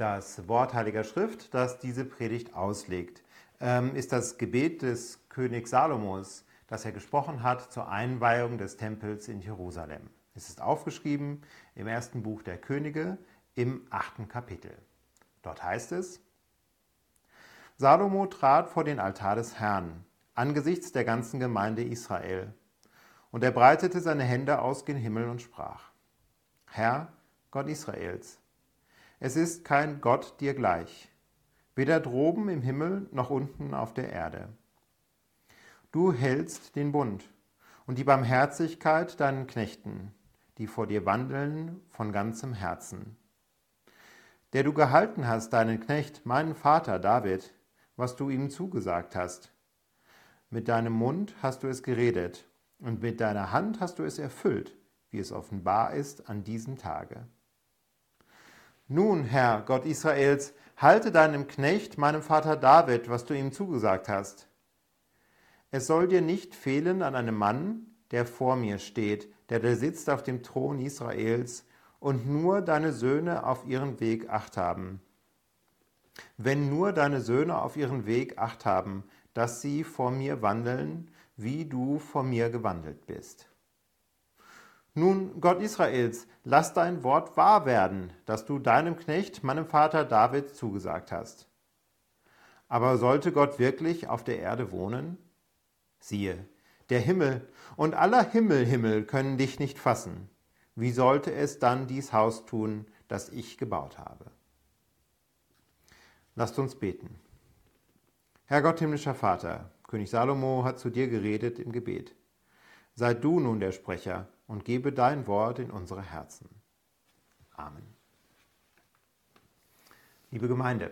Das Wort Heiliger Schrift, das diese Predigt auslegt, ähm, ist das Gebet des Königs Salomos, das er gesprochen hat zur Einweihung des Tempels in Jerusalem. Es ist aufgeschrieben im ersten Buch der Könige im achten Kapitel. Dort heißt es, Salomo trat vor den Altar des Herrn angesichts der ganzen Gemeinde Israel, und er breitete seine Hände aus gen Himmel und sprach, Herr, Gott Israels, es ist kein Gott dir gleich, weder droben im Himmel noch unten auf der Erde. Du hältst den Bund und die Barmherzigkeit deinen Knechten, die vor dir wandeln von ganzem Herzen. Der du gehalten hast, deinen Knecht, meinen Vater David, was du ihm zugesagt hast. Mit deinem Mund hast du es geredet, und mit deiner Hand hast du es erfüllt, wie es offenbar ist an diesem Tage. Nun, Herr, Gott Israels, halte deinem Knecht, meinem Vater David, was du ihm zugesagt hast. Es soll dir nicht fehlen an einem Mann, der vor mir steht, der da sitzt auf dem Thron Israels, und nur deine Söhne auf ihren Weg acht haben. Wenn nur deine Söhne auf ihren Weg acht haben, dass sie vor mir wandeln, wie du vor mir gewandelt bist. Nun, Gott Israels, lass dein Wort wahr werden, das du deinem Knecht, meinem Vater David, zugesagt hast. Aber sollte Gott wirklich auf der Erde wohnen? Siehe, der Himmel und aller Himmelhimmel können dich nicht fassen. Wie sollte es dann dies Haus tun, das ich gebaut habe? Lasst uns beten. Herr Gott himmlischer Vater, König Salomo hat zu dir geredet im Gebet. Sei du nun der Sprecher und gebe dein Wort in unsere Herzen. Amen. Liebe Gemeinde,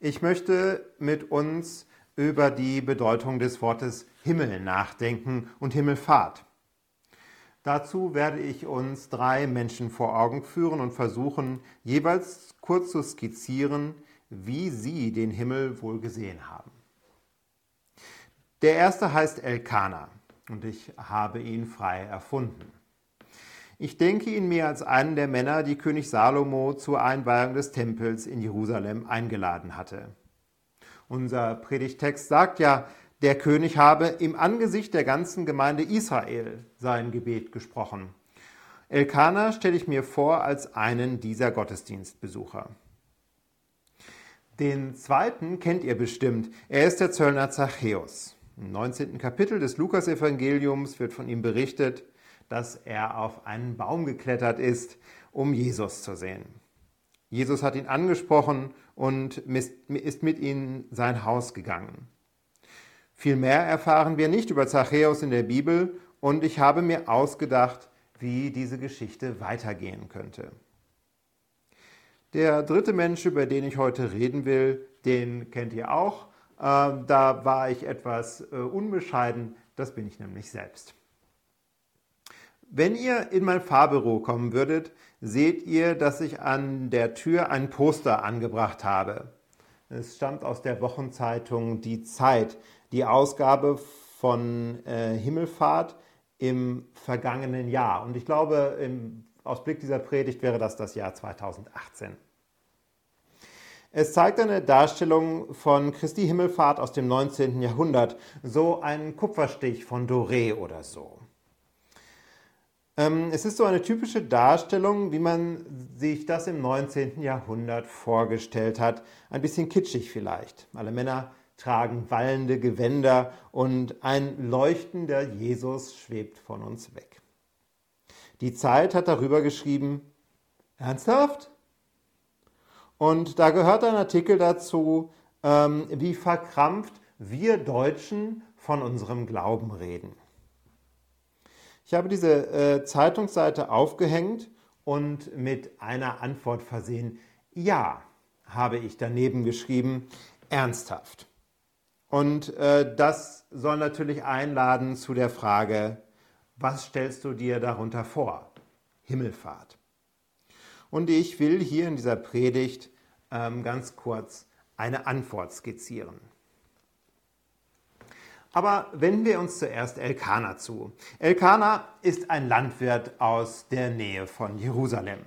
ich möchte mit uns über die Bedeutung des Wortes Himmel nachdenken und Himmelfahrt. Dazu werde ich uns drei Menschen vor Augen führen und versuchen, jeweils kurz zu skizzieren, wie sie den Himmel wohl gesehen haben. Der erste heißt Elkanah und ich habe ihn frei erfunden. Ich denke ihn mir als einen der Männer, die König Salomo zur Einweihung des Tempels in Jerusalem eingeladen hatte. Unser Predigtext sagt ja, der König habe im Angesicht der ganzen Gemeinde Israel sein Gebet gesprochen. Elkanah stelle ich mir vor als einen dieser Gottesdienstbesucher. Den zweiten kennt ihr bestimmt. Er ist der Zöllner Zachäus. Im 19. Kapitel des Lukasevangeliums wird von ihm berichtet, dass er auf einen Baum geklettert ist, um Jesus zu sehen. Jesus hat ihn angesprochen und ist mit ihm sein Haus gegangen. Viel mehr erfahren wir nicht über Zachäus in der Bibel und ich habe mir ausgedacht, wie diese Geschichte weitergehen könnte. Der dritte Mensch, über den ich heute reden will, den kennt ihr auch. Ähm, da war ich etwas äh, unbescheiden, das bin ich nämlich selbst. Wenn ihr in mein Fahrbüro kommen würdet, seht ihr, dass ich an der Tür ein Poster angebracht habe. Es stammt aus der Wochenzeitung Die Zeit, die Ausgabe von äh, Himmelfahrt im vergangenen Jahr. Und ich glaube, im Ausblick dieser Predigt wäre das das Jahr 2018. Es zeigt eine Darstellung von Christi Himmelfahrt aus dem 19. Jahrhundert, so ein Kupferstich von Doré oder so. Ähm, es ist so eine typische Darstellung, wie man sich das im 19. Jahrhundert vorgestellt hat. Ein bisschen kitschig vielleicht. Alle Männer tragen wallende Gewänder und ein leuchtender Jesus schwebt von uns weg. Die Zeit hat darüber geschrieben, ernsthaft? Und da gehört ein Artikel dazu, ähm, wie verkrampft wir Deutschen von unserem Glauben reden. Ich habe diese äh, Zeitungsseite aufgehängt und mit einer Antwort versehen. Ja, habe ich daneben geschrieben, ernsthaft. Und äh, das soll natürlich einladen zu der Frage, was stellst du dir darunter vor? Himmelfahrt. Und ich will hier in dieser Predigt ähm, ganz kurz eine Antwort skizzieren. Aber wenden wir uns zuerst Elkanah zu. Elkanah ist ein Landwirt aus der Nähe von Jerusalem.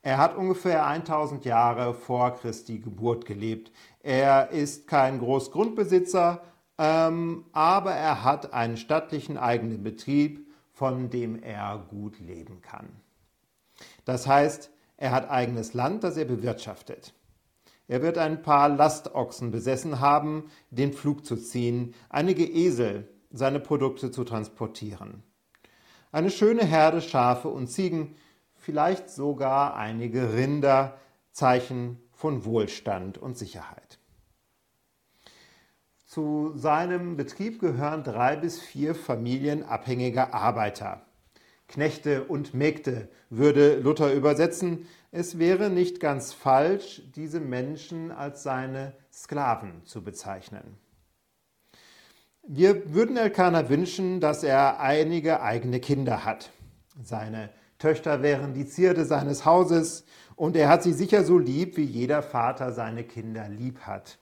Er hat ungefähr 1000 Jahre vor Christi Geburt gelebt. Er ist kein Großgrundbesitzer, ähm, aber er hat einen stattlichen eigenen Betrieb, von dem er gut leben kann. Das heißt, er hat eigenes Land, das er bewirtschaftet. Er wird ein paar Lastochsen besessen haben, den Pflug zu ziehen, einige Esel, seine Produkte zu transportieren. Eine schöne Herde Schafe und Ziegen, vielleicht sogar einige Rinder, Zeichen von Wohlstand und Sicherheit. Zu seinem Betrieb gehören drei bis vier familienabhängige Arbeiter. Knechte und Mägde würde Luther übersetzen. Es wäre nicht ganz falsch, diese Menschen als seine Sklaven zu bezeichnen. Wir würden Elkanah wünschen, dass er einige eigene Kinder hat. Seine Töchter wären die Zierde seines Hauses und er hat sie sicher so lieb, wie jeder Vater seine Kinder lieb hat.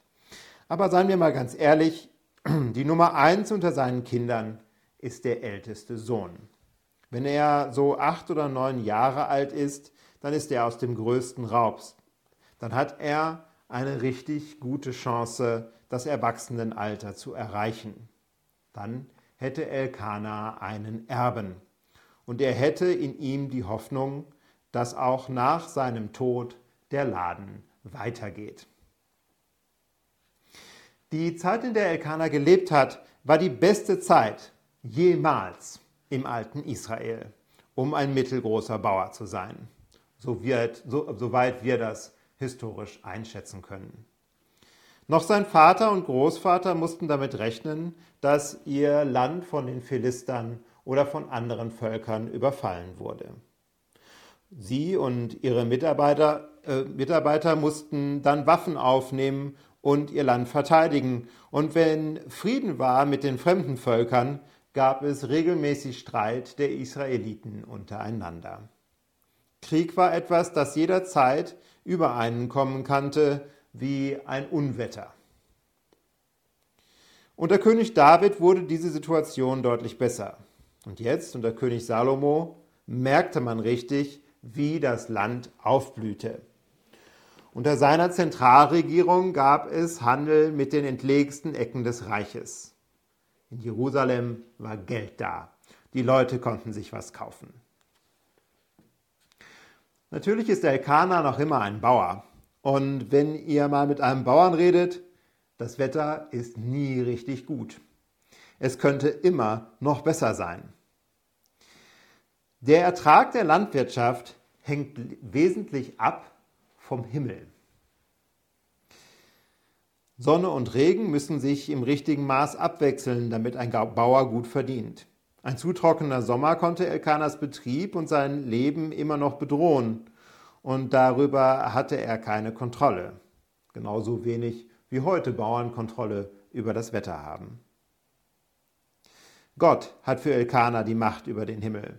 Aber seien wir mal ganz ehrlich, die Nummer eins unter seinen Kindern ist der älteste Sohn. Wenn er so acht oder neun Jahre alt ist, dann ist er aus dem größten Raubs. Dann hat er eine richtig gute Chance, das Erwachsenenalter zu erreichen. Dann hätte Elkanah einen Erben. Und er hätte in ihm die Hoffnung, dass auch nach seinem Tod der Laden weitergeht. Die Zeit, in der Elkanah gelebt hat, war die beste Zeit jemals im alten Israel, um ein mittelgroßer Bauer zu sein, soweit, so, soweit wir das historisch einschätzen können. Noch sein Vater und Großvater mussten damit rechnen, dass ihr Land von den Philistern oder von anderen Völkern überfallen wurde. Sie und ihre Mitarbeiter, äh, Mitarbeiter mussten dann Waffen aufnehmen und ihr Land verteidigen. Und wenn Frieden war mit den fremden Völkern, gab es regelmäßig Streit der Israeliten untereinander. Krieg war etwas, das jederzeit über einen kommen kannte, wie ein Unwetter. Unter König David wurde diese Situation deutlich besser. Und jetzt, unter König Salomo, merkte man richtig, wie das Land aufblühte. Unter seiner Zentralregierung gab es Handel mit den entlegensten Ecken des Reiches. In Jerusalem war Geld da. Die Leute konnten sich was kaufen. Natürlich ist der Elkanah noch immer ein Bauer. Und wenn ihr mal mit einem Bauern redet, das Wetter ist nie richtig gut. Es könnte immer noch besser sein. Der Ertrag der Landwirtschaft hängt wesentlich ab vom Himmel. Sonne und Regen müssen sich im richtigen Maß abwechseln, damit ein Bauer gut verdient. Ein zu trockener Sommer konnte Elkanas Betrieb und sein Leben immer noch bedrohen, und darüber hatte er keine Kontrolle. Genauso wenig wie heute Bauern Kontrolle über das Wetter haben. Gott hat für Elkanah die Macht über den Himmel.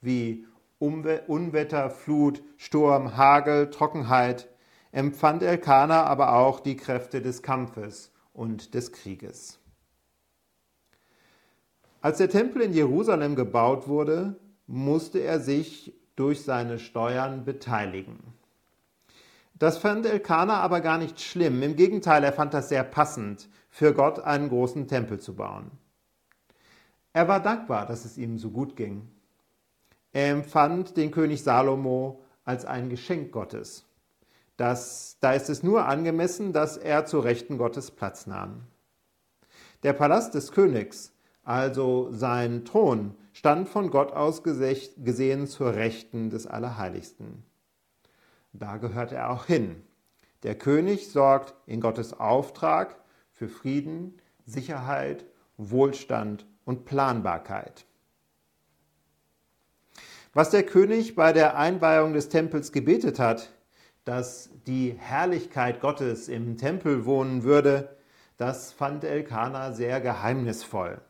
Wie Unwetter, Flut, Sturm, Hagel, Trockenheit, empfand Elkanah aber auch die Kräfte des Kampfes und des Krieges. Als der Tempel in Jerusalem gebaut wurde, musste er sich durch seine Steuern beteiligen. Das fand Elkanah aber gar nicht schlimm. Im Gegenteil, er fand das sehr passend, für Gott einen großen Tempel zu bauen. Er war dankbar, dass es ihm so gut ging. Er empfand den König Salomo als ein Geschenk Gottes dass, da ist es nur angemessen, dass er zu Rechten Gottes Platz nahm. Der Palast des Königs, also sein Thron, stand von Gott aus gesehen zur Rechten des Allerheiligsten. Da gehört er auch hin. Der König sorgt in Gottes Auftrag für Frieden, Sicherheit, Wohlstand und Planbarkeit. Was der König bei der Einweihung des Tempels gebetet hat, dass die Herrlichkeit Gottes im Tempel wohnen würde, das fand Elkanah sehr geheimnisvoll.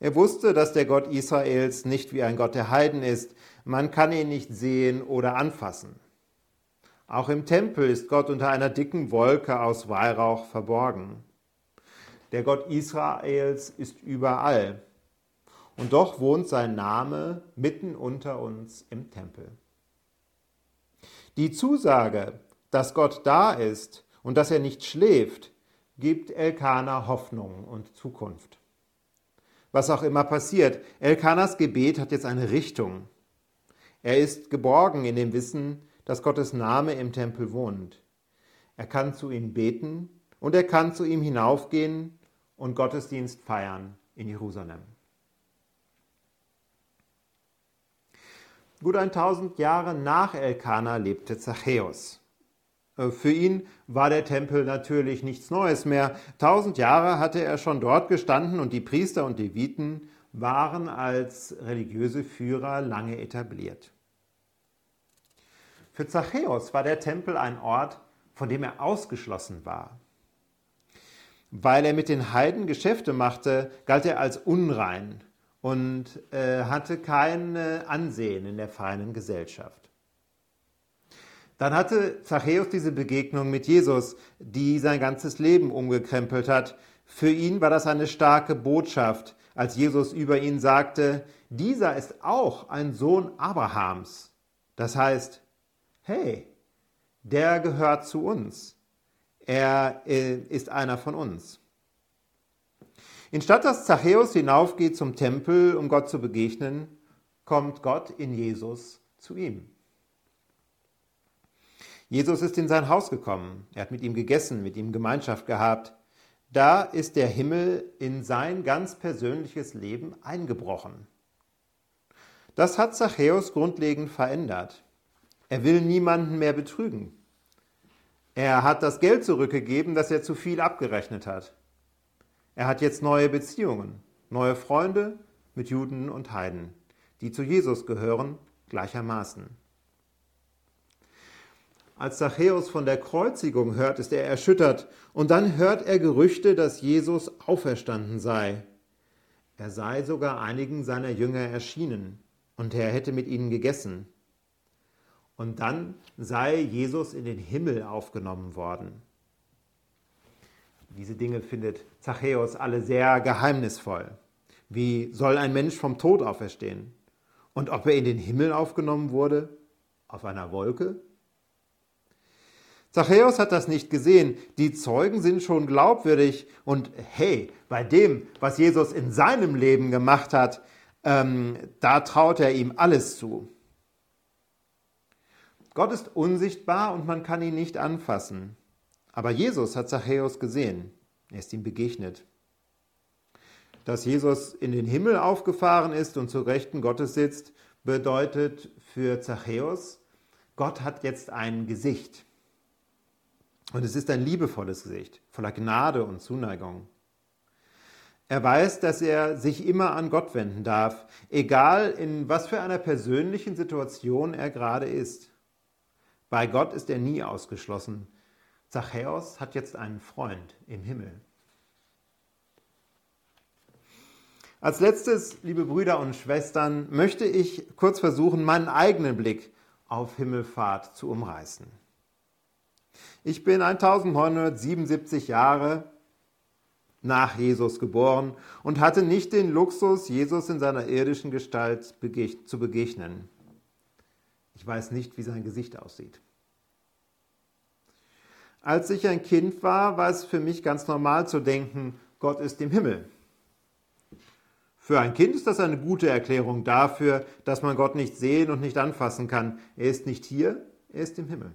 Er wusste, dass der Gott Israels nicht wie ein Gott der Heiden ist. Man kann ihn nicht sehen oder anfassen. Auch im Tempel ist Gott unter einer dicken Wolke aus Weihrauch verborgen. Der Gott Israels ist überall. Und doch wohnt sein Name mitten unter uns im Tempel. Die Zusage, dass Gott da ist und dass er nicht schläft, gibt Elkanah Hoffnung und Zukunft was auch immer passiert. Elkanas Gebet hat jetzt eine Richtung. Er ist geborgen in dem Wissen, dass Gottes Name im Tempel wohnt. Er kann zu ihm beten und er kann zu ihm hinaufgehen und Gottesdienst feiern in Jerusalem. Gut 1000 Jahre nach Elkanah lebte Zachäus. Äh, für ihn war der Tempel natürlich nichts Neues mehr. Tausend Jahre hatte er schon dort gestanden und die Priester und Leviten waren als religiöse Führer lange etabliert. Für Zachäus war der Tempel ein Ort, von dem er ausgeschlossen war. Weil er mit den Heiden Geschäfte machte, galt er als unrein und äh, hatte kein Ansehen in der feinen Gesellschaft. Dann hatte Zachäus diese Begegnung mit Jesus, die sein ganzes Leben umgekrempelt hat. Für ihn war das eine starke Botschaft, als Jesus über ihn sagte, dieser ist auch ein Sohn Abrahams. Das heißt, hey, der gehört zu uns. Er äh, ist einer von uns. Instatt dass Zachäus hinaufgeht zum Tempel, um Gott zu begegnen, kommt Gott in Jesus zu ihm. Jesus ist in sein Haus gekommen. Er hat mit ihm gegessen, mit ihm Gemeinschaft gehabt. Da ist der Himmel in sein ganz persönliches Leben eingebrochen. Das hat Zachäus grundlegend verändert. Er will niemanden mehr betrügen. Er hat das Geld zurückgegeben, das er zu viel abgerechnet hat. Er hat jetzt neue Beziehungen, neue Freunde mit Juden und Heiden, die zu Jesus gehören gleichermaßen. Als Zachäus von der Kreuzigung hört, ist er erschüttert und dann hört er Gerüchte, dass Jesus auferstanden sei. Er sei sogar einigen seiner Jünger erschienen und er hätte mit ihnen gegessen. Und dann sei Jesus in den Himmel aufgenommen worden. Diese Dinge findet Zachäus alle sehr geheimnisvoll. Wie soll ein Mensch vom Tod auferstehen? Und ob er in den Himmel aufgenommen wurde? Auf einer Wolke? Zachäus hat das nicht gesehen. Die Zeugen sind schon glaubwürdig. Und hey, bei dem, was Jesus in seinem Leben gemacht hat, ähm, da traut er ihm alles zu. Gott ist unsichtbar und man kann ihn nicht anfassen. Aber Jesus hat Zachäus gesehen. Er ist ihm begegnet. Dass Jesus in den Himmel aufgefahren ist und zur Rechten Gottes sitzt, bedeutet für Zachäus, Gott hat jetzt ein Gesicht. Und es ist ein liebevolles Gesicht, voller Gnade und Zuneigung. Er weiß, dass er sich immer an Gott wenden darf, egal in was für einer persönlichen Situation er gerade ist. Bei Gott ist er nie ausgeschlossen. Zachäus hat jetzt einen Freund im Himmel. Als letztes, liebe Brüder und Schwestern, möchte ich kurz versuchen, meinen eigenen Blick auf Himmelfahrt zu umreißen. Ich bin 1977 Jahre nach Jesus geboren und hatte nicht den Luxus, Jesus in seiner irdischen Gestalt zu begegnen. Ich weiß nicht, wie sein Gesicht aussieht. Als ich ein Kind war, war es für mich ganz normal zu denken, Gott ist im Himmel. Für ein Kind ist das eine gute Erklärung dafür, dass man Gott nicht sehen und nicht anfassen kann. Er ist nicht hier, er ist im Himmel.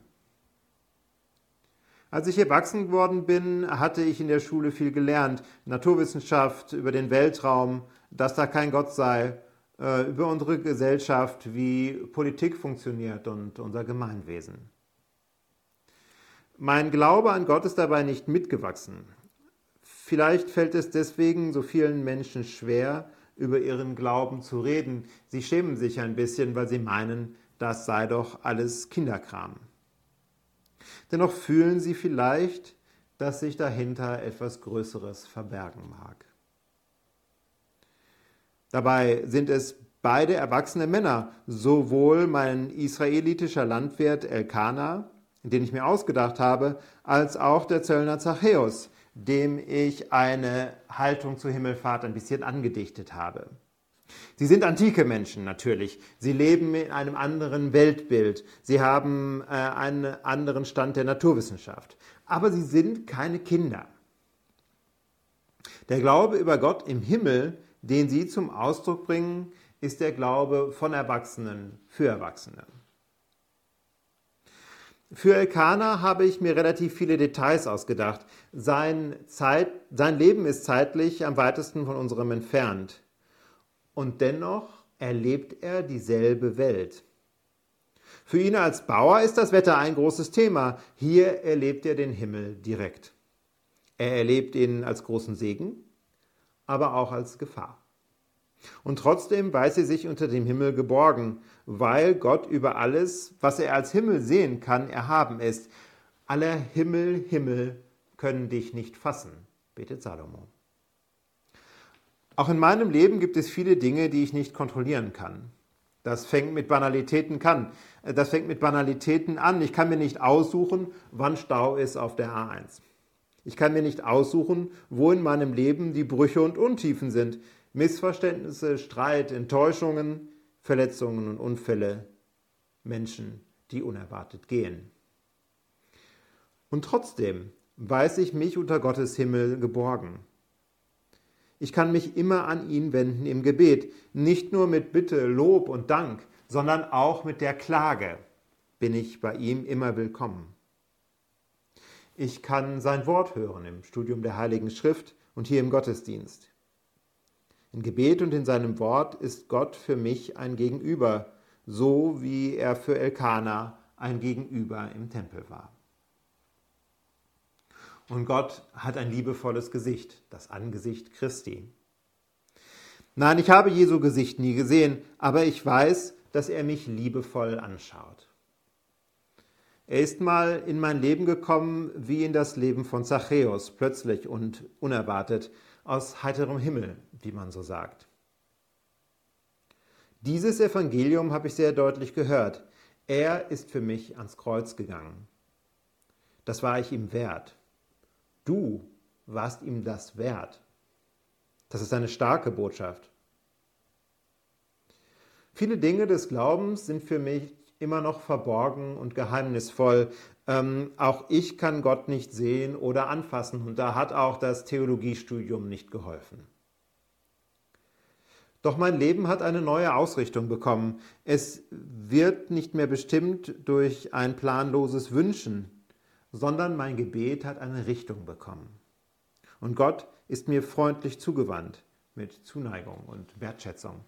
Als ich erwachsen geworden bin, hatte ich in der Schule viel gelernt. Naturwissenschaft, über den Weltraum, dass da kein Gott sei, äh, über unsere Gesellschaft, wie Politik funktioniert und unser Gemeinwesen. Mein Glaube an Gott ist dabei nicht mitgewachsen. Vielleicht fällt es deswegen so vielen Menschen schwer, über ihren Glauben zu reden. Sie schämen sich ein bisschen, weil sie meinen, das sei doch alles Kinderkram. Dennoch fühlen sie vielleicht, dass sich dahinter etwas Größeres verbergen mag. Dabei sind es beide erwachsene Männer, sowohl mein israelitischer Landwirt Elkanah, den ich mir ausgedacht habe, als auch der Zöllner Zachäus, dem ich eine Haltung zur Himmelfahrt ein bisschen angedichtet habe. Sie sind antike Menschen natürlich. Sie leben in einem anderen Weltbild. Sie haben äh, einen anderen Stand der Naturwissenschaft. Aber sie sind keine Kinder. Der Glaube über Gott im Himmel, den sie zum Ausdruck bringen, ist der Glaube von Erwachsenen für Erwachsene. Für Elkanah habe ich mir relativ viele Details ausgedacht. Sein, Zeit, sein Leben ist zeitlich am weitesten von unserem entfernt. Und dennoch erlebt er dieselbe Welt. Für ihn als Bauer ist das Wetter ein großes Thema. Hier erlebt er den Himmel direkt. Er erlebt ihn als großen Segen, aber auch als Gefahr. Und trotzdem weiß er sich unter dem Himmel geborgen, weil Gott über alles, was er als Himmel sehen kann, erhaben ist. Aller Himmel, Himmel können dich nicht fassen, betet Salomo. Auch in meinem Leben gibt es viele Dinge, die ich nicht kontrollieren kann. Das fängt mit Banalitäten kann. Das fängt mit Banalitäten an. Ich kann mir nicht aussuchen, wann Stau ist auf der A1. Ich kann mir nicht aussuchen, wo in meinem Leben die Brüche und Untiefen sind. Missverständnisse, Streit, Enttäuschungen, Verletzungen und Unfälle, Menschen, die unerwartet gehen. Und trotzdem weiß ich mich unter Gottes Himmel geborgen. Ich kann mich immer an ihn wenden im Gebet, nicht nur mit Bitte, Lob und Dank, sondern auch mit der Klage bin ich bei ihm immer willkommen. Ich kann sein Wort hören im Studium der Heiligen Schrift und hier im Gottesdienst. Im Gebet und in seinem Wort ist Gott für mich ein Gegenüber, so wie er für Elkanah ein Gegenüber im Tempel war. Und Gott hat ein liebevolles Gesicht, das Angesicht Christi. Nein, ich habe Jesu Gesicht nie gesehen, aber ich weiß, dass er mich liebevoll anschaut. Er ist mal in mein Leben gekommen wie in das Leben von Zachäus, plötzlich und unerwartet, aus heiterem Himmel, wie man so sagt. Dieses Evangelium habe ich sehr deutlich gehört. Er ist für mich ans Kreuz gegangen. Das war ich ihm wert. Du warst ihm das wert. Das ist eine starke Botschaft. Viele Dinge des Glaubens sind für mich immer noch verborgen und geheimnisvoll. Ähm, auch ich kann Gott nicht sehen oder anfassen und da hat auch das Theologiestudium nicht geholfen. Doch mein Leben hat eine neue Ausrichtung bekommen. Es wird nicht mehr bestimmt durch ein planloses Wünschen, sondern mein Gebet hat eine Richtung bekommen. Und Gott ist mir freundlich zugewandt mit Zuneigung und Wertschätzung.